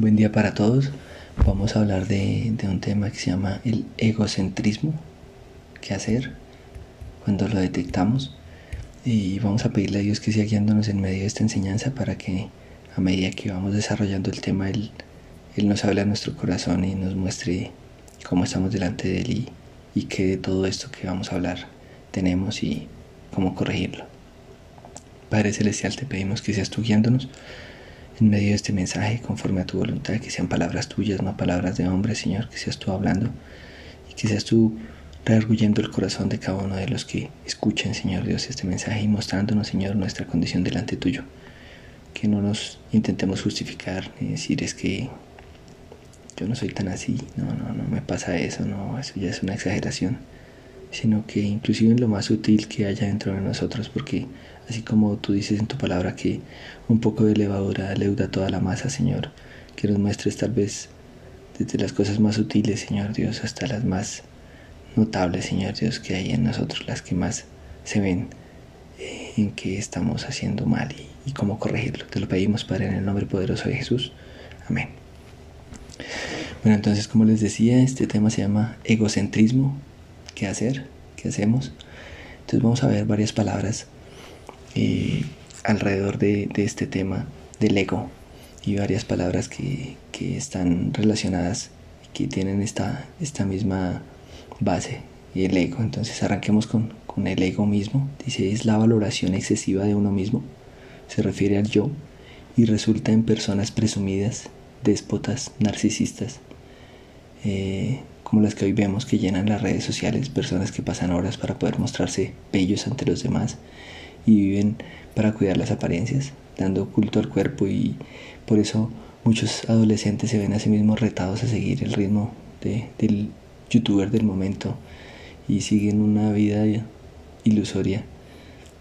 Buen día para todos. Vamos a hablar de, un tema que se llama el egocentrismo. ¿Qué hacer cuando lo detectamos? Y vamos a pedirle a Dios que siga guiándonos en medio de esta enseñanza para que a medida que vamos desarrollando el tema, Él, nos hable a nuestro corazón y nos muestre cómo estamos delante de Él y, y qué de todo esto que vamos a hablar tenemos y cómo corregirlo. Padre Celestial, te pedimos que seas tú guiándonos en medio de este mensaje, conforme a tu voluntad, que sean palabras tuyas, no palabras de hombre, Señor, que seas tú hablando y que seas tú reargullendo el corazón de cada uno de los que escuchen, Señor Dios, este mensaje y mostrándonos, Señor, nuestra condición delante tuyo. Que no nos intentemos justificar ni decir es que yo no soy tan así, no, no, no me pasa eso, no, eso ya es una exageración, sino que inclusive en lo más sutil que haya dentro de nosotros, porque así como tú dices en tu palabra que un poco de levadura leuda toda la masa, Señor, que nos muestres tal vez desde las cosas más sutiles, Señor Dios, hasta las más notables, Señor Dios, que hay en nosotros, las que más se ven eh, en que estamos haciendo mal y, y cómo corregirlo. Te lo pedimos, Padre, en el nombre poderoso de Jesús. Amén. Bueno, entonces, como les decía, este tema se llama egocentrismo. ¿Qué hacer? ¿Qué hacemos? Entonces vamos a ver varias palabras eh, alrededor de, este tema del ego y varias palabras que, están relacionadas que tienen esta, esta misma base y el ego. Entonces arranquemos con, el ego mismo. Dice es la valoración excesiva de uno mismo. Se refiere al yo y resulta en personas presumidas, déspotas, narcisistas, eh, como las que hoy vemos que llenan las redes sociales, personas que pasan horas para poder mostrarse bellos ante los demás y viven para cuidar las apariencias, dando culto al cuerpo y por eso muchos adolescentes se ven a sí mismos retados a seguir el ritmo del youtuber del momento y siguen una vida ilusoria.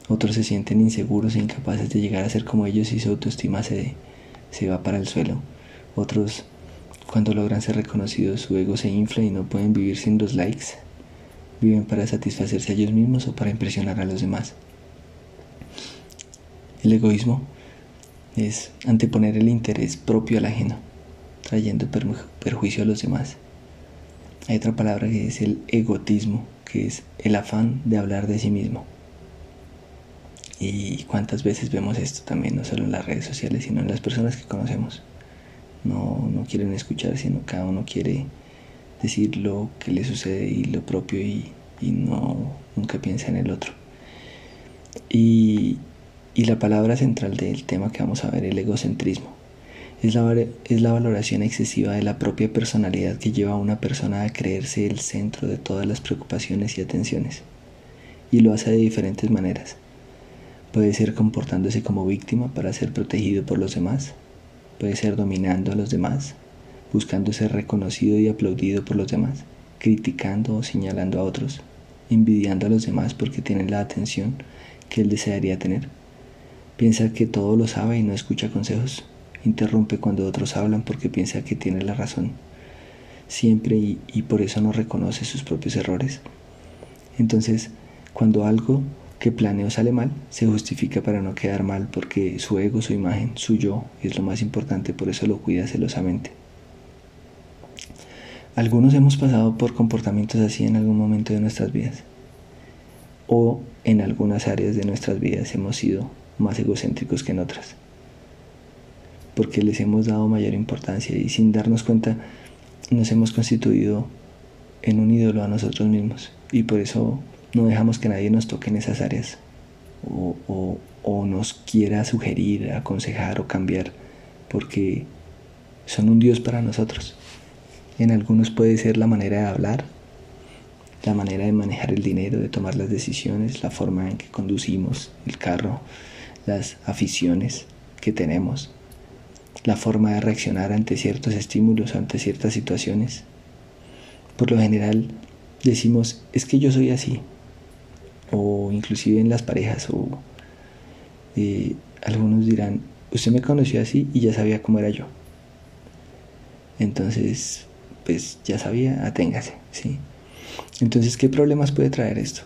Otros se sienten inseguros e incapaces de llegar a ser como ellos y su autoestima se, se va para el suelo. Otros, cuando logran ser reconocidos, su ego se infla y no pueden vivir sin los likes. Viven para satisfacerse a ellos mismos o para impresionar a los demás. El egoísmo es anteponer el interés propio al ajeno, trayendo perjuicio a los demás. Hay otra palabra que es el egotismo, que es el afán de hablar de sí mismo. Y cuántas veces vemos esto también, no solo en las redes sociales, sino en las personas que conocemos. No, no quieren escuchar, sino cada uno quiere decir lo que le sucede y lo propio y, y no nunca piensa en el otro. Y, y la palabra central del tema que vamos a ver, el egocentrismo, es la, es la valoración excesiva de la propia personalidad que lleva a una persona a creerse el centro de todas las preocupaciones y atenciones. Y lo hace de diferentes maneras. Puede ser comportándose como víctima para ser protegido por los demás. Puede ser dominando a los demás, buscando ser reconocido y aplaudido por los demás, criticando o señalando a otros, envidiando a los demás porque tienen la atención que él desearía tener Piensa que todo lo sabe y no escucha consejos. Interrumpe cuando otros hablan porque piensa que tiene la razón. Siempre y, por eso no reconoce sus propios errores. Entonces, cuando algo que planeó sale mal, se justifica para no quedar mal porque su ego, su imagen, su yo es lo más importante, por eso lo cuida celosamente. Algunos hemos pasado por comportamientos así en algún momento de nuestras vidas. O en algunas áreas de nuestras vidas hemos sido más egocéntricos que en otras. Porque les hemos dado mayor importancia y sin darnos cuenta nos hemos constituido en un ídolo a nosotros mismos. Y por eso no dejamos que nadie nos toque en esas áreas o, nos quiera sugerir, aconsejar o cambiar, porque son un Dios para nosotros. En algunos puede ser la manera de hablar, la manera de manejar el dinero, de tomar las decisiones, la forma en que conducimos el carro, las aficiones que tenemos, la forma de reaccionar ante ciertos estímulos, ante ciertas situaciones. Por lo general decimos, es que yo soy así, o inclusive en las parejas, o eh, algunos dirán, usted me conoció así y ya sabía cómo era yo. Entonces, pues ya sabía, aténgase, ¿sí? Entonces, ¿qué problemas puede traer esto?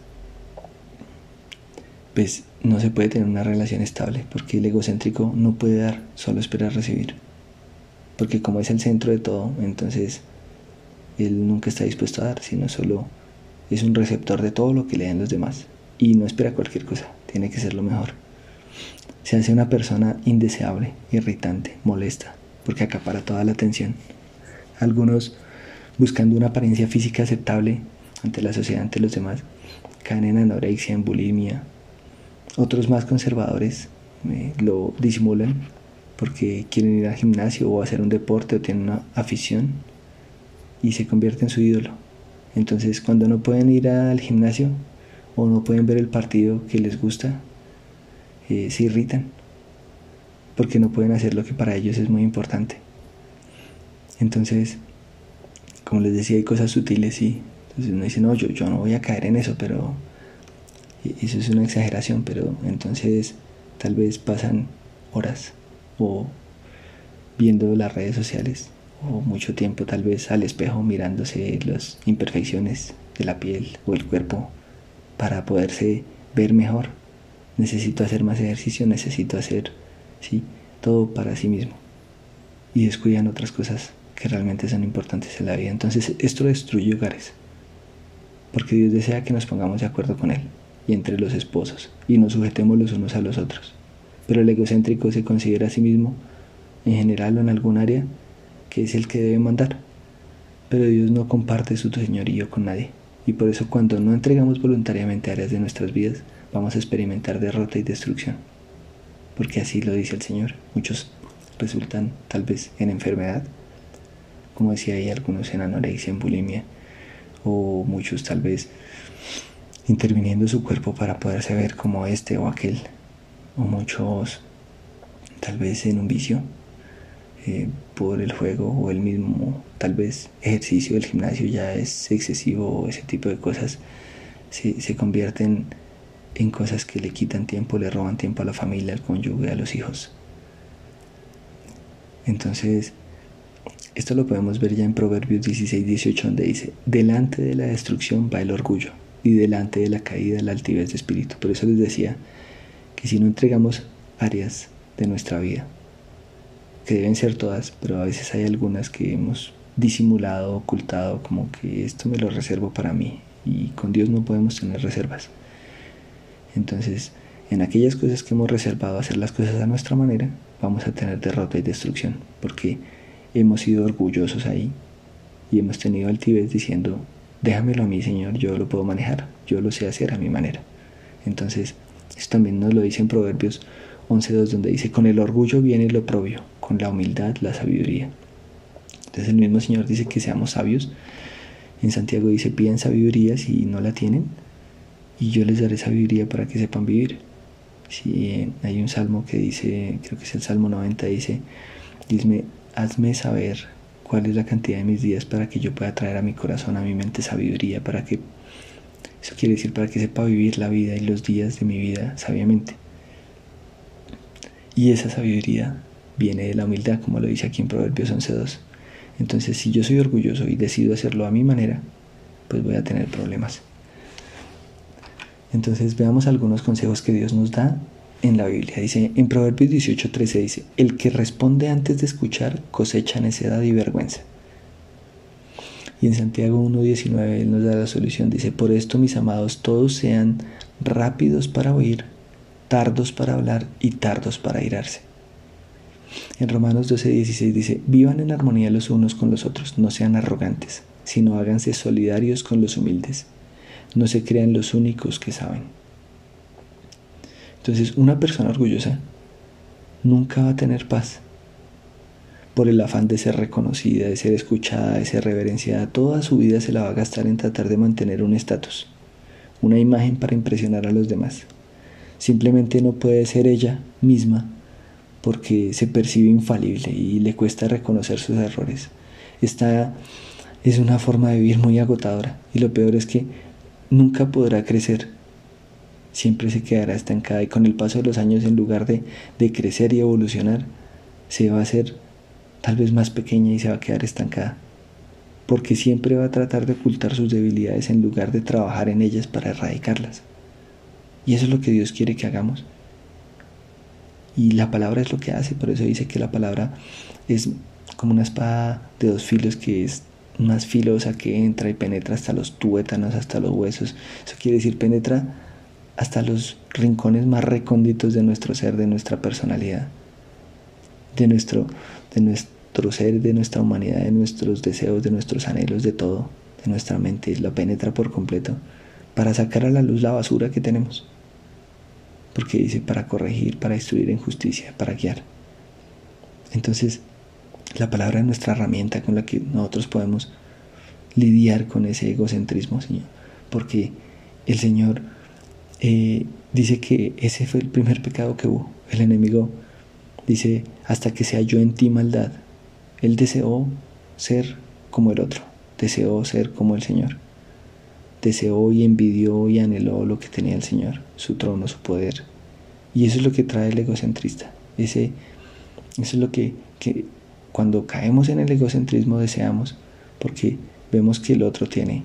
Pues no se puede tener una relación estable porque el egocéntrico no puede dar, solo espera recibir. porque como es el centro de todo, entonces él nunca está dispuesto a dar, sino solo es un receptor de todo lo que le den los demás y no espera cualquier cosa, tiene que ser lo mejor. Se hace una persona indeseable, irritante, molesta, porque acapara toda la atención. Algunos, buscando una apariencia física aceptable ante la sociedad, ante los demás, caen en anorexia, en bulimia. Otros más conservadores eh, lo disimulan porque quieren ir al gimnasio o hacer un deporte o tienen una afición y se convierte en su ídolo. Entonces cuando no pueden ir al gimnasio o no pueden ver el partido que les gusta, eh, se irritan porque no pueden hacer lo que para ellos es muy importante. Entonces, como les decía, hay cosas sutiles y entonces uno dice, no, yo, yo no voy a caer en eso, pero eso es una exageración, pero entonces tal vez pasan horas o viendo las redes sociales o mucho tiempo tal vez al espejo mirándose las imperfecciones de la piel o el cuerpo para poderse ver mejor. Necesito hacer más ejercicio, necesito hacer, sí, todo para sí mismo. Y descuidan otras cosas que realmente son importantes en la vida. Entonces esto destruye hogares. Porque Dios desea que nos pongamos de acuerdo con Él y entre los esposos y nos sujetemos los unos a los otros. Pero el egocéntrico se considera a sí mismo, en general o en algún área, que es el que debe mandar. Pero Dios no comparte su señorío con nadie. Y por eso cuando no entregamos voluntariamente áreas de nuestras vidas, vamos a experimentar derrota y destrucción. Porque así lo dice el Señor. Muchos resultan tal vez en enfermedad, como decía ahí algunos en anorexia, en bulimia, o muchos tal vez interviniendo su cuerpo para poderse ver como este o aquel, o muchos tal vez en un vicio eh, por el juego o el mismo tal vez ejercicio del gimnasio ya es excesivo ese tipo de cosas se, se convierten en cosas que le quitan tiempo, le roban tiempo a la familia, al cónyuge, a los hijos. Entonces, esto lo podemos ver ya en Proverbios 16, 18, donde dice, delante de la destrucción va el orgullo y delante de la caída la altivez de espíritu. Por eso les decía que si no entregamos áreas de nuestra vida, que deben ser todas, pero a veces hay algunas que hemos disimulado, ocultado, como que esto me lo reservo para mí y con Dios no podemos tener reservas. Entonces, en aquellas cosas que hemos reservado hacer las cosas a nuestra manera, vamos a tener derrota y destrucción, porque hemos sido orgullosos ahí y hemos tenido altivez diciendo, déjamelo a mí, Señor, yo lo puedo manejar, yo lo sé hacer a mi manera. Entonces, esto también nos lo dice en Proverbios 11.2, donde dice, con el orgullo viene lo propio, con la humildad la sabiduría. Entonces el mismo Señor dice que seamos sabios. En Santiago dice, piden sabiduría si no la tienen, y yo les daré sabiduría para que sepan vivir. Si hay un salmo que dice, creo que es el Salmo 90, dice, Dime, hazme saber cuál es la cantidad de mis días para que yo pueda traer a mi corazón, a mi mente sabiduría, para que, eso quiere decir, para que sepa vivir la vida y los días de mi vida sabiamente. Y esa sabiduría viene de la humildad, como lo dice aquí en Proverbios 11.2. Entonces, si yo soy orgulloso y decido hacerlo a mi manera, pues voy a tener problemas. Entonces, veamos algunos consejos que Dios nos da en la Biblia. Dice, en Proverbios 18.13 dice, el que responde antes de escuchar cosecha necedad y vergüenza. Y en Santiago 1.19 Él nos da la solución. Dice, por esto mis amados, todos sean rápidos para oír, tardos para hablar y tardos para irarse. En Romanos 12.16 dice, vivan en armonía los unos con los otros, no sean arrogantes, sino háganse solidarios con los humildes. No se crean los únicos que saben. Entonces, una persona orgullosa nunca va a tener paz por el afán de ser reconocida, de ser escuchada, de ser reverenciada. Toda su vida se la va a gastar en tratar de mantener un estatus, una imagen para impresionar a los demás. Simplemente no puede ser ella misma porque se percibe infalible y le cuesta reconocer sus errores. Esta es una forma de vivir muy agotadora y lo peor es que nunca podrá crecer. Siempre se quedará estancada y con el paso de los años en lugar de, de crecer y evolucionar, se va a hacer tal vez más pequeña y se va a quedar estancada. Porque siempre va a tratar de ocultar sus debilidades en lugar de trabajar en ellas para erradicarlas. Y eso es lo que Dios quiere que hagamos. Y la palabra es lo que hace, por eso dice que la palabra es como una espada de dos filos que es más filosa que entra y penetra hasta los tuétanos, hasta los huesos. Eso quiere decir penetra hasta los rincones más recónditos de nuestro ser, de nuestra personalidad, de nuestro, de nuestro ser, de nuestra humanidad, de nuestros deseos, de nuestros anhelos, de todo, de nuestra mente. Lo penetra por completo para sacar a la luz la basura que tenemos. Porque dice para corregir, para destruir en justicia, para guiar. Entonces, la palabra es nuestra herramienta con la que nosotros podemos lidiar con ese egocentrismo, Señor. Porque el Señor eh, dice que ese fue el primer pecado que hubo. El enemigo dice, hasta que se halló en ti maldad. Él deseó ser como el otro, deseó ser como el Señor. Deseó y envidió y anheló lo que tenía el Señor, su trono, su poder. Y eso es lo que trae el egocentrista. Ese, eso es lo que, que cuando caemos en el egocentrismo deseamos, porque vemos que el otro tiene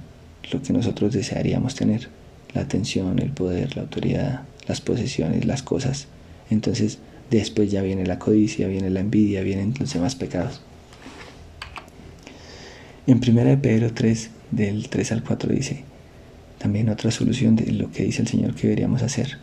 lo que nosotros desearíamos tener, la atención, el poder, la autoridad, las posesiones, las cosas. Entonces después ya viene la codicia, viene la envidia, vienen los demás pecados. En 1 de Pedro 3, del 3 al 4 dice, también otra solución de lo que dice el Señor que deberíamos hacer,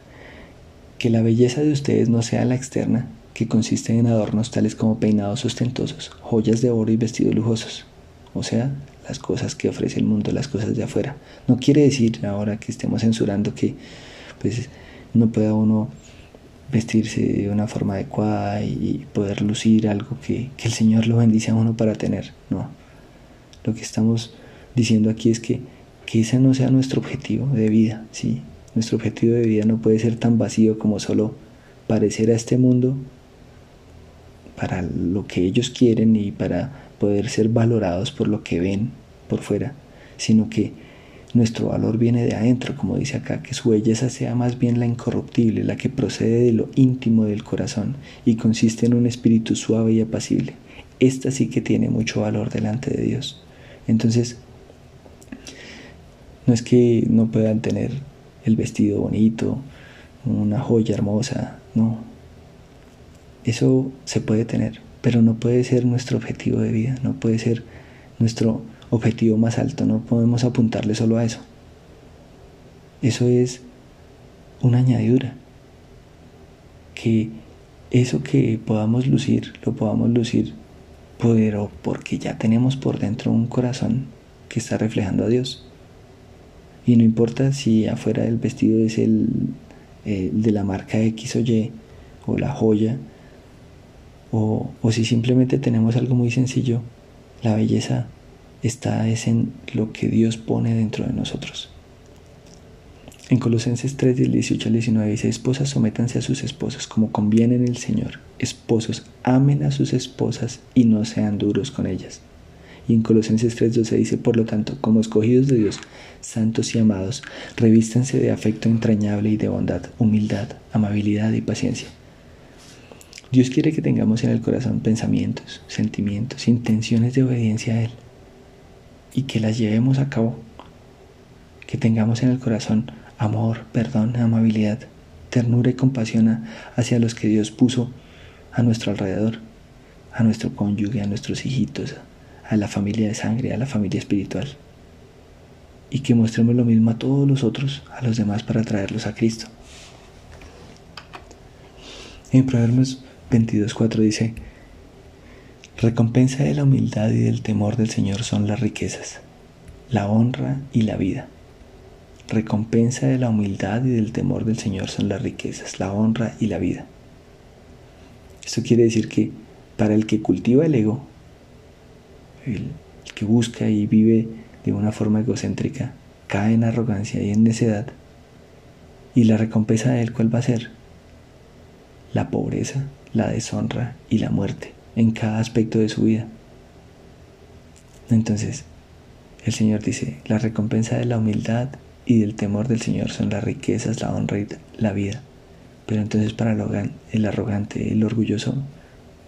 que la belleza de ustedes no sea la externa, que consiste en adornos tales como peinados ostentosos, joyas de oro y vestidos lujosos, o sea, las cosas que ofrece el mundo, las cosas de afuera. No quiere decir ahora que estemos censurando que pues no pueda uno vestirse de una forma adecuada y poder lucir algo que, que el Señor lo bendice a uno para tener. No. Lo que estamos diciendo aquí es que, que ese no sea nuestro objetivo de vida. ¿sí? Nuestro objetivo de vida no puede ser tan vacío como solo parecer a este mundo para lo que ellos quieren y para poder ser valorados por lo que ven por fuera, sino que nuestro valor viene de adentro, como dice acá, que su belleza sea más bien la incorruptible, la que procede de lo íntimo del corazón y consiste en un espíritu suave y apacible. Esta sí que tiene mucho valor delante de Dios. Entonces, no es que no puedan tener el vestido bonito, una joya hermosa, no, eso se puede tener, pero no puede ser nuestro objetivo de vida, no puede ser nuestro objetivo más alto, no podemos apuntarle solo a eso. Eso es una añadidura. Que eso que podamos lucir, lo podamos lucir, pero porque ya tenemos por dentro un corazón que está reflejando a Dios. Y no importa si afuera el vestido es el, el de la marca X o Y o la joya, o, si simplemente tenemos algo muy sencillo, la belleza está es en lo que Dios pone dentro de nosotros. En Colosenses 3, del 18 al 19 dice, esposas sométanse a sus esposos como conviene en el Señor. Esposos amen a sus esposas y no sean duros con ellas. Y en Colosenses 3:12 dice, por lo tanto, como escogidos de Dios, santos y amados, revístanse de afecto entrañable y de bondad, humildad, amabilidad y paciencia Dios quiere que tengamos en el corazón pensamientos, sentimientos, intenciones de obediencia a Él y que las llevemos a cabo. Que tengamos en el corazón amor, perdón, amabilidad, ternura y compasión hacia los que Dios puso a nuestro alrededor, a nuestro cónyuge, a nuestros hijitos, a la familia de sangre, a la familia espiritual. Y que mostremos lo mismo a todos los otros, a los demás, para traerlos a Cristo. En 22.4 dice, Recompensa de la humildad y del temor del Señor son las riquezas, la honra y la vida. Recompensa de la humildad y del temor del Señor son las riquezas, la honra y la vida. Esto quiere decir que para el que cultiva el ego, el que busca y vive de una forma egocéntrica, cae en arrogancia y en necedad, y la recompensa de él, ¿cuál va a ser? La pobreza, la deshonra y la muerte en cada aspecto de su vida. Entonces, el Señor dice, la recompensa de la humildad y del temor del Señor son las riquezas, la honra y la vida. Pero entonces para el arrogante, el orgulloso,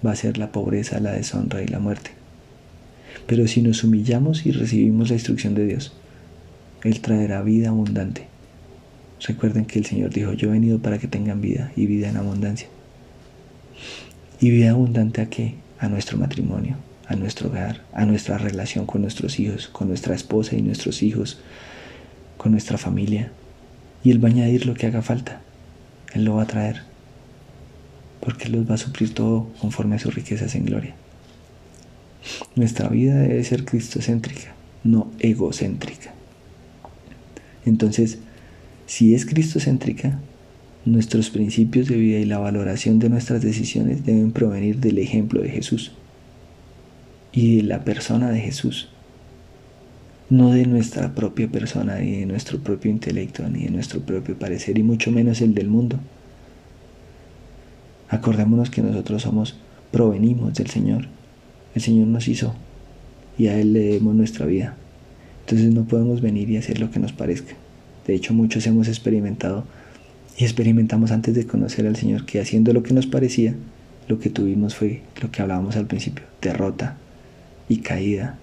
va a ser la pobreza, la deshonra y la muerte. Pero si nos humillamos y recibimos la instrucción de Dios, Él traerá vida abundante. Recuerden que el Señor dijo, yo he venido para que tengan vida y vida en abundancia. ¿Y vida abundante a qué? A nuestro matrimonio, a nuestro hogar, a nuestra relación con nuestros hijos, con nuestra esposa y nuestros hijos, con nuestra familia. Y Él va a añadir lo que haga falta. Él lo va a traer. Porque Él los va a suplir todo conforme a sus riquezas en gloria. Nuestra vida debe ser cristocéntrica, no egocéntrica. Entonces, si es cristocéntrica, nuestros principios de vida y la valoración de nuestras decisiones deben provenir del ejemplo de Jesús y de la persona de Jesús, no de nuestra propia persona, ni de nuestro propio intelecto, ni de nuestro propio parecer, y mucho menos el del mundo. Acordémonos que nosotros somos, provenimos del Señor. El Señor nos hizo y a Él le debemos nuestra vida. Entonces no podemos venir y hacer lo que nos parezca. De hecho, muchos hemos experimentado y experimentamos antes de conocer al Señor que haciendo lo que nos parecía, lo que tuvimos fue lo que hablábamos al principio, derrota y caída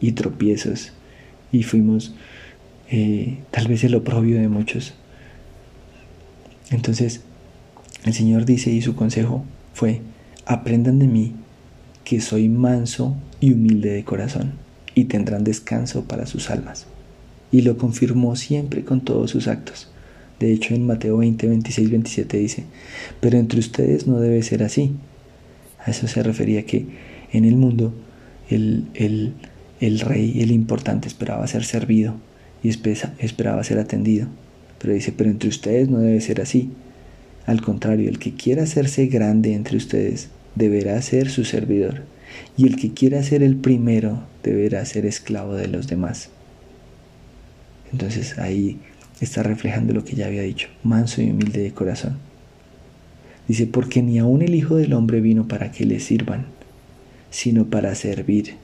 y tropiezos y fuimos eh, tal vez el oprobio de muchos. Entonces el Señor dice y su consejo fue, aprendan de mí que soy manso y humilde de corazón y tendrán descanso para sus almas. Y lo confirmó siempre con todos sus actos. De hecho, en Mateo 20, 26, 27 dice, pero entre ustedes no debe ser así. A eso se refería que en el mundo el, el, rey, el importante, esperaba ser servido y esperaba ser atendido. Pero dice, pero entre ustedes no debe ser así. Al contrario, el que quiera hacerse grande entre ustedes deberá ser su servidor, y el que quiera ser el primero deberá ser esclavo de los demás. Entonces ahí está reflejando lo que ya había dicho, manso y humilde de corazón. Dice, porque ni aun el Hijo del Hombre vino para que le sirvan, sino para servir,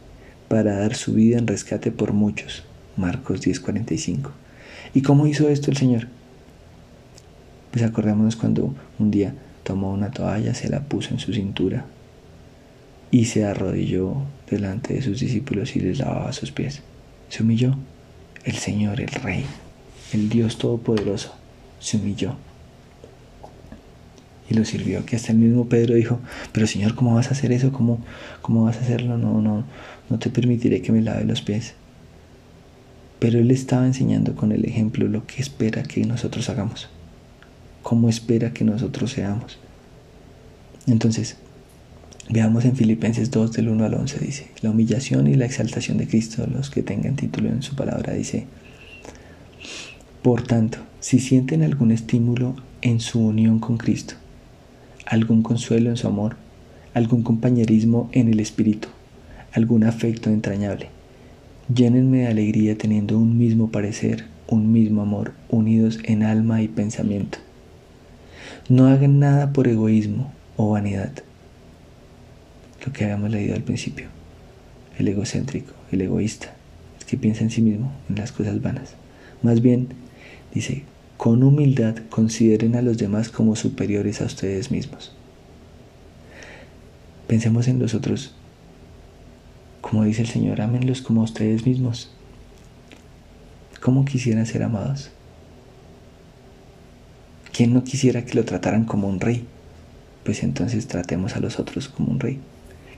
para dar su vida en rescate por muchos. Marcos 10:45. ¿Y cómo hizo esto el Señor? Pues acordémonos cuando un día tomó una toalla, se la puso en su cintura y se arrodilló delante de sus discípulos y les lavaba sus pies. Se humilló. El Señor, el Rey, el Dios Todopoderoso se humilló y lo sirvió. Que hasta el mismo Pedro dijo, pero Señor, ¿cómo vas a hacer eso? ¿Cómo, cómo vas a hacerlo? No, no, no te permitiré que me lave los pies. Pero él estaba enseñando con el ejemplo lo que espera que nosotros hagamos, cómo espera que nosotros seamos. Entonces, veamos en Filipenses 2 del 1 al 11, dice, la humillación y la exaltación de Cristo, los que tengan título en su palabra, dice, por tanto, si sienten algún estímulo en su unión con Cristo, algún consuelo en su amor, algún compañerismo en el Espíritu, algún afecto entrañable, llénenme de alegría teniendo un mismo parecer, un mismo amor, unidos en alma y pensamiento. No hagan nada por egoísmo o vanidad, lo que habíamos leído al principio, el egocéntrico, el egoísta, el que piensa en sí mismo, en las cosas vanas. Más bien, Dice, con humildad consideren a los demás como superiores a ustedes mismos. Pensemos en los otros. Como dice el Señor, ámenlos como a ustedes mismos. ¿Cómo quisieran ser amados? ¿Quién no quisiera que lo trataran como un rey? Pues entonces tratemos a los otros como un rey.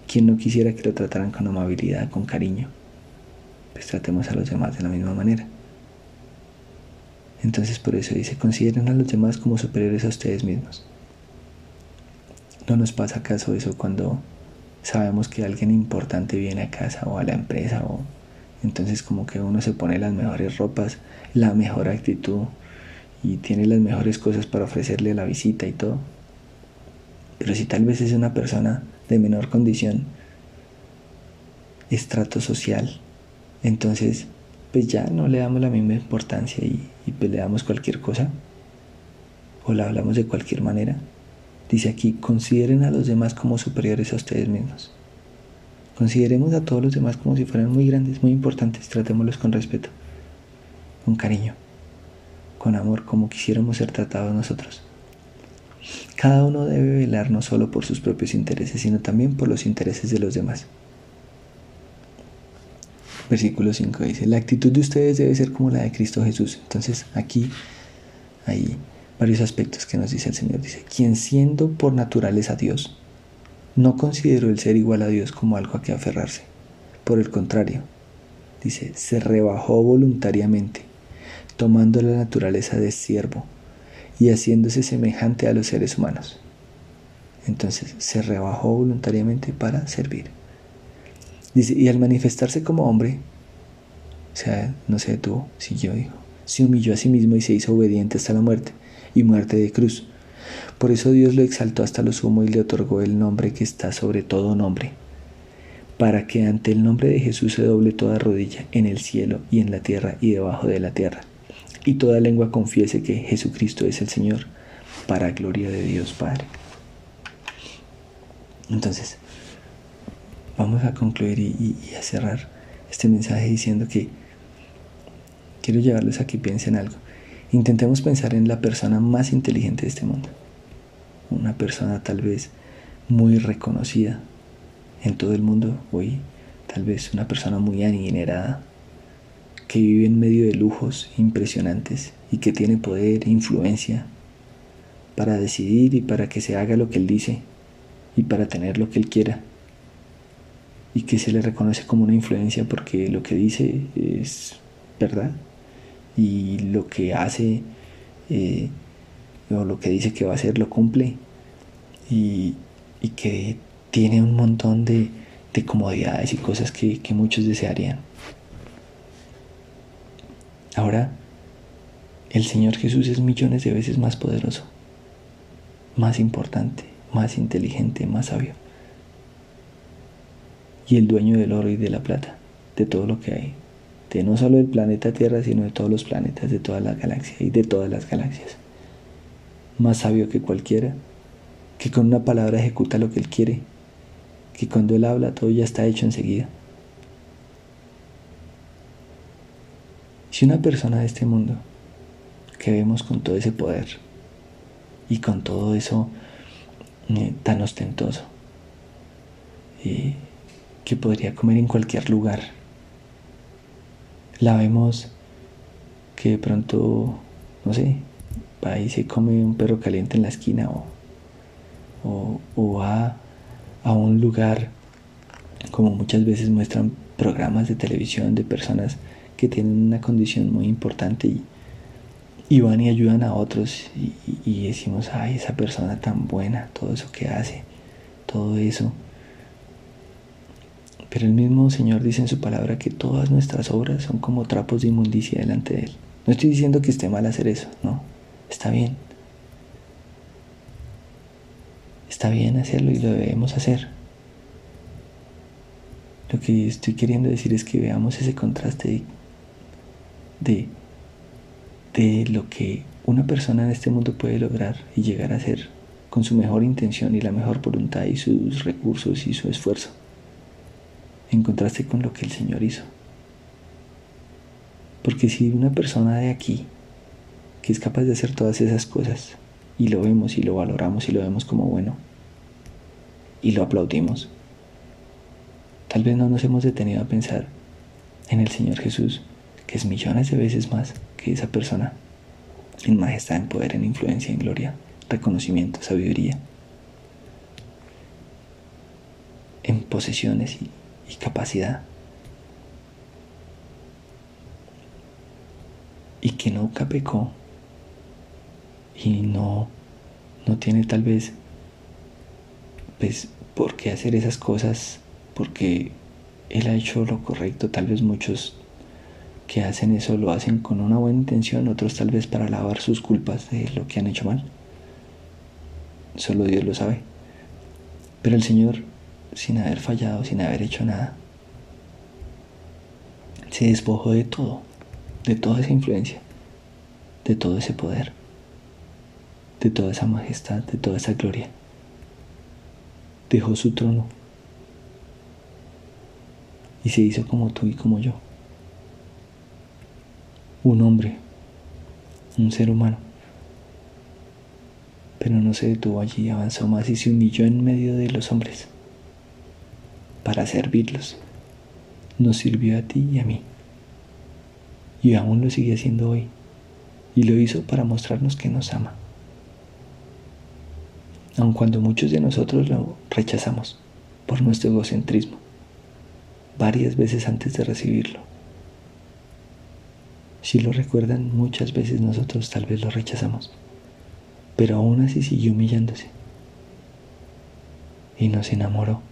¿Quién no quisiera que lo trataran con amabilidad, con cariño? Pues tratemos a los demás de la misma manera. Entonces por eso dice, consideren a los demás como superiores a ustedes mismos. ¿No nos pasa acaso eso cuando sabemos que alguien importante viene a casa o a la empresa o entonces como que uno se pone las mejores ropas, la mejor actitud y tiene las mejores cosas para ofrecerle a la visita y todo? Pero si tal vez es una persona de menor condición, estrato social, entonces pues ya no le damos la misma importancia y, y pues le damos cualquier cosa o la hablamos de cualquier manera. Dice aquí, consideren a los demás como superiores a ustedes mismos. Consideremos a todos los demás como si fueran muy grandes, muy importantes. Tratémoslos con respeto, con cariño, con amor, como quisiéramos ser tratados nosotros. Cada uno debe velar no solo por sus propios intereses, sino también por los intereses de los demás. Versículo 5 dice, la actitud de ustedes debe ser como la de Cristo Jesús. Entonces aquí hay varios aspectos que nos dice el Señor. Dice, quien siendo por naturaleza Dios, no consideró el ser igual a Dios como algo a que aferrarse. Por el contrario, dice, se rebajó voluntariamente, tomando la naturaleza de siervo y haciéndose semejante a los seres humanos. Entonces se rebajó voluntariamente para servir. Dice, y al manifestarse como hombre, o sea, no se detuvo, siguió, dijo, se humilló a sí mismo y se hizo obediente hasta la muerte, y muerte de cruz. Por eso Dios lo exaltó hasta lo sumo y le otorgó el nombre que está sobre todo nombre, para que ante el nombre de Jesús se doble toda rodilla en el cielo y en la tierra y debajo de la tierra, y toda lengua confiese que Jesucristo es el Señor, para gloria de Dios Padre. Entonces, vamos a concluir y, a cerrar este mensaje diciendo que quiero llevarles a que piensen algo. Intentemos pensar en la persona más inteligente de este mundo. Una persona tal vez muy reconocida en todo el mundo hoy. Tal vez una persona muy adinerada que vive en medio de lujos impresionantes y que tiene poder e influencia para decidir y para que se haga lo que él dice y para tener lo que él quiera y que se le reconoce como una influencia porque lo que dice es verdad y lo que hace eh, o lo que dice que va a hacer lo cumple y, que tiene un montón de, comodidades y cosas que, que muchos desearían. Ahora, el Señor Jesús es millones de veces más poderoso, más importante, más inteligente, más sabio y el dueño del oro y de la plata, de todo lo que hay, de no solo del planeta Tierra, sino de todos los planetas, de toda la galaxia y de todas las galaxias. Más sabio que cualquiera, que con una palabra ejecuta lo que él quiere, que cuando él habla todo ya está hecho enseguida. Si una persona de este mundo que vemos con todo ese poder y con todo eso eh, tan ostentoso, y que podría comer en cualquier lugar. La vemos que de pronto, no sé, va y se come un perro caliente en la esquina o, o, va a un lugar, como muchas veces muestran programas de televisión de personas que tienen una condición muy importante y, van y ayudan a otros y, y decimos, ay, esa persona tan buena, todo eso que hace, todo eso pero el mismo Señor dice en su palabra que todas nuestras obras son como trapos de inmundicia delante de Él. No estoy diciendo que esté mal hacer eso, no, está bien. Está bien hacerlo y lo debemos hacer. Lo que estoy queriendo decir es que veamos ese contraste de, de, lo que una persona en este mundo puede lograr y llegar a hacer con su mejor intención y la mejor voluntad y sus recursos y su esfuerzo en contraste con lo que el Señor hizo. Porque si una persona de aquí, que es capaz de hacer todas esas cosas, y lo vemos y lo valoramos y lo vemos como bueno, y lo aplaudimos, tal vez no nos hemos detenido a pensar en el Señor Jesús, que es millones de veces más que esa persona, en majestad, en poder, en influencia, en gloria, reconocimiento, sabiduría, en posesiones y y capacidad. Y que nunca pecó y no, no tiene tal vez pues por qué hacer esas cosas porque él ha hecho lo correcto, tal vez muchos que hacen eso lo hacen con una buena intención, otros tal vez para lavar sus culpas de lo que han hecho mal. Solo Dios lo sabe. Pero el Señor sin haber fallado, sin haber hecho nada. Se despojó de todo, de toda esa influencia, de todo ese poder, de toda esa majestad, de toda esa gloria. Dejó su trono y se hizo como tú y como yo. Un hombre, un ser humano. Pero no se detuvo allí, avanzó más y se humilló en medio de los hombres para servirlos. Nos sirvió a ti y a mí. Y aún lo sigue haciendo hoy. Y lo hizo para mostrarnos que nos ama. aun cuando muchos de nosotros lo rechazamos por nuestro egocentrismo, varias veces antes de recibirlo. Si lo recuerdan, muchas veces nosotros tal vez lo rechazamos, pero aún así siguió humillándose y nos enamoró.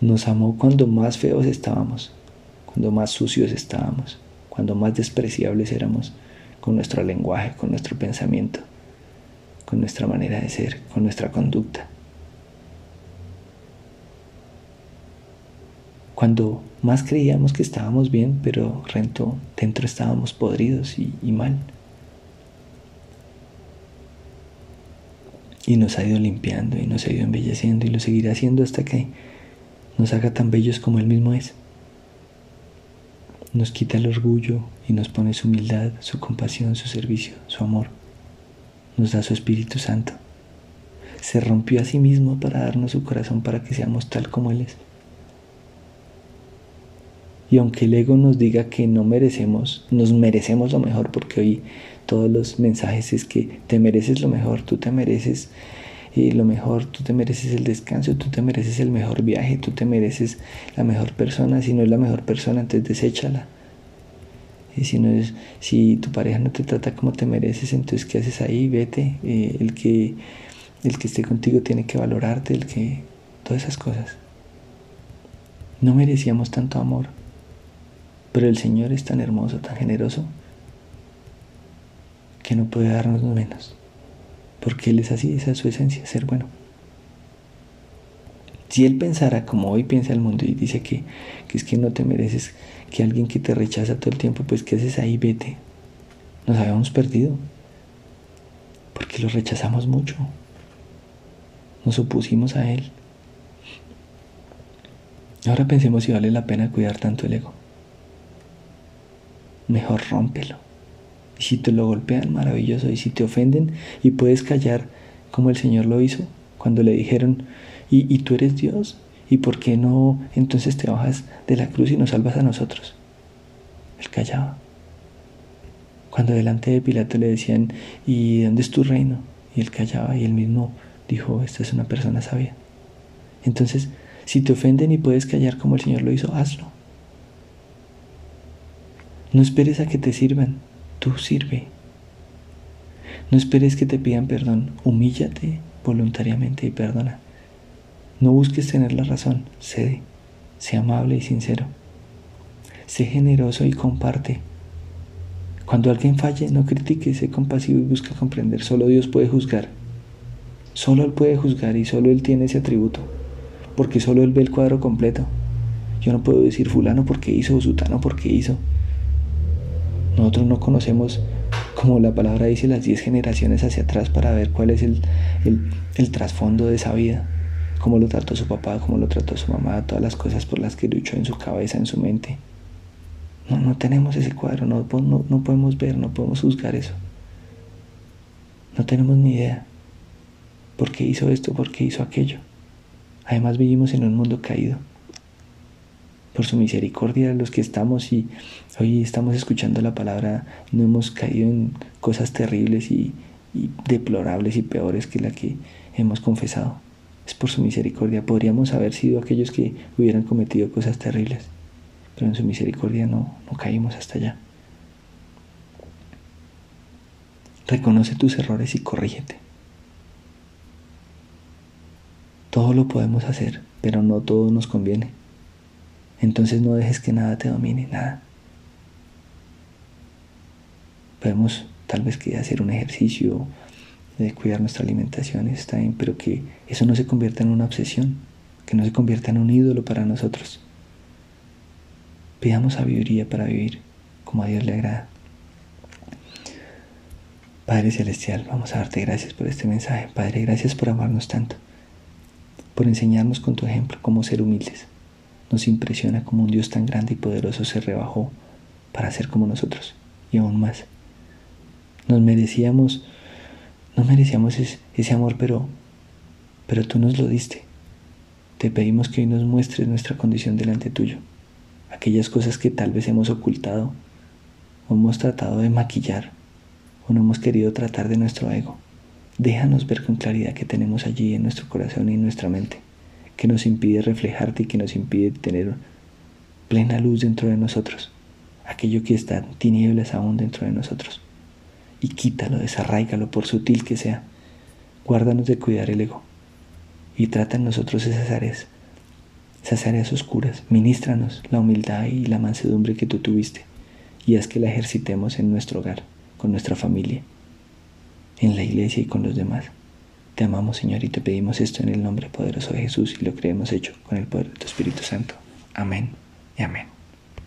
Nos amó cuando más feos estábamos, cuando más sucios estábamos, cuando más despreciables éramos con nuestro lenguaje, con nuestro pensamiento, con nuestra manera de ser, con nuestra conducta. Cuando más creíamos que estábamos bien, pero dentro, dentro estábamos podridos y, y mal. Y nos ha ido limpiando y nos ha ido embelleciendo y lo seguirá haciendo hasta que nos haga tan bellos como Él mismo es. Nos quita el orgullo y nos pone su humildad, su compasión, su servicio, su amor. Nos da su Espíritu Santo. Se rompió a sí mismo para darnos su corazón para que seamos tal como Él es. Y aunque el ego nos diga que no merecemos, nos merecemos lo mejor, porque hoy todos los mensajes es que te mereces lo mejor, tú te mereces y lo mejor, tú te mereces el descanso, tú te mereces el mejor viaje, tú te mereces la mejor persona, si no es la mejor persona, entonces deséchala. Y si no es, si tu pareja no te trata como te mereces, entonces ¿qué haces ahí? Vete. Eh, el que el que esté contigo tiene que valorarte, el que todas esas cosas. No merecíamos tanto amor, pero el Señor es tan hermoso, tan generoso, que no puede darnos menos porque Él es así, esa es su esencia, ser bueno. Si Él pensara como hoy piensa el mundo y dice que, es que no te mereces, que alguien que te rechaza todo el tiempo, pues ¿qué haces ahí? Vete. Nos habíamos perdido, porque lo rechazamos mucho. Nos opusimos a Él. Ahora pensemos si vale la pena cuidar tanto el ego. Mejor rómpelo. Y si te lo golpean, maravilloso. Y si te ofenden y puedes callar como el Señor lo hizo cuando le dijeron, ¿y, tú eres Dios? ¿Y por qué no entonces te bajas de la cruz y nos salvas a nosotros? Él callaba. Cuando delante de Pilato le decían, ¿y dónde es tu reino? Y él callaba y él mismo dijo, esta es una persona sabia. Entonces, si te ofenden y puedes callar como el Señor lo hizo, hazlo. No esperes a que te sirvan, Tú sirve. No esperes que te pidan perdón. Humíllate voluntariamente y perdona. No busques tener la razón. Cede. Sé amable y sincero. Sé generoso y comparte. Cuando alguien falle, no critique, sé compasivo y busca comprender. Solo Dios puede juzgar. Solo Él puede juzgar y solo Él tiene ese atributo. Porque solo Él ve el cuadro completo. Yo no puedo decir fulano porque hizo o sutano porque hizo. Nosotros no conocemos, como la palabra dice, las 10 generaciones hacia atrás para ver cuál es el, trasfondo de esa vida, cómo lo trató su papá, cómo lo trató su mamá, todas las cosas por las que luchó en su cabeza, en su mente. No, no tenemos ese cuadro, no, no, no podemos ver, no podemos juzgar eso. No tenemos ni idea. ¿Por qué hizo esto? ¿Por qué hizo aquello? Además vivimos en un mundo caído por su misericordia los que estamos y hoy estamos escuchando la palabra, no hemos caído en cosas terribles y, deplorables y peores que la que hemos confesado. Es por su misericordia. Podríamos haber sido aquellos que hubieran cometido cosas terribles, pero en su misericordia no, no caímos hasta allá. Reconoce tus errores y corrígete. Todo lo podemos hacer, pero no todo nos conviene. Entonces no dejes que nada te domine, nada. Podemos tal vez que hacer un ejercicio de cuidar nuestra alimentación, está bien, pero que eso no se convierta en una obsesión, que no se convierta en un ídolo para nosotros. Pidamos sabiduría para vivir como a Dios le agrada. Padre Celestial, vamos a darte gracias por este mensaje. Padre, gracias por amarnos tanto, por enseñarnos con tu ejemplo cómo ser humildes. Nos impresiona como un Dios tan grande y poderoso se rebajó para ser como nosotros y aún más. Nos merecíamos, no merecíamos ese, amor, pero, pero tú nos lo diste. Te pedimos que hoy nos muestres nuestra condición delante tuyo, aquellas cosas que tal vez hemos ocultado o hemos tratado de maquillar o no hemos querido tratar de nuestro ego. Déjanos ver con claridad que tenemos allí en nuestro corazón y en nuestra mente, que nos impide reflejarte y que nos impide tener plena luz dentro de nosotros, aquello que está en tinieblas aún dentro de nosotros. Y quítalo, desarraigalo, por sutil que sea. Guárdanos de cuidar el ego y trata en nosotros esas áreas, esas áreas oscuras. Ministranos la humildad y la mansedumbre que tú tuviste y haz que la ejercitemos en nuestro hogar, con nuestra familia, en la iglesia y con los demás. Te amamos, Señor, y te pedimos esto en el nombre poderoso de Jesús y lo creemos hecho con el poder de tu Espíritu Santo. Amén y amén.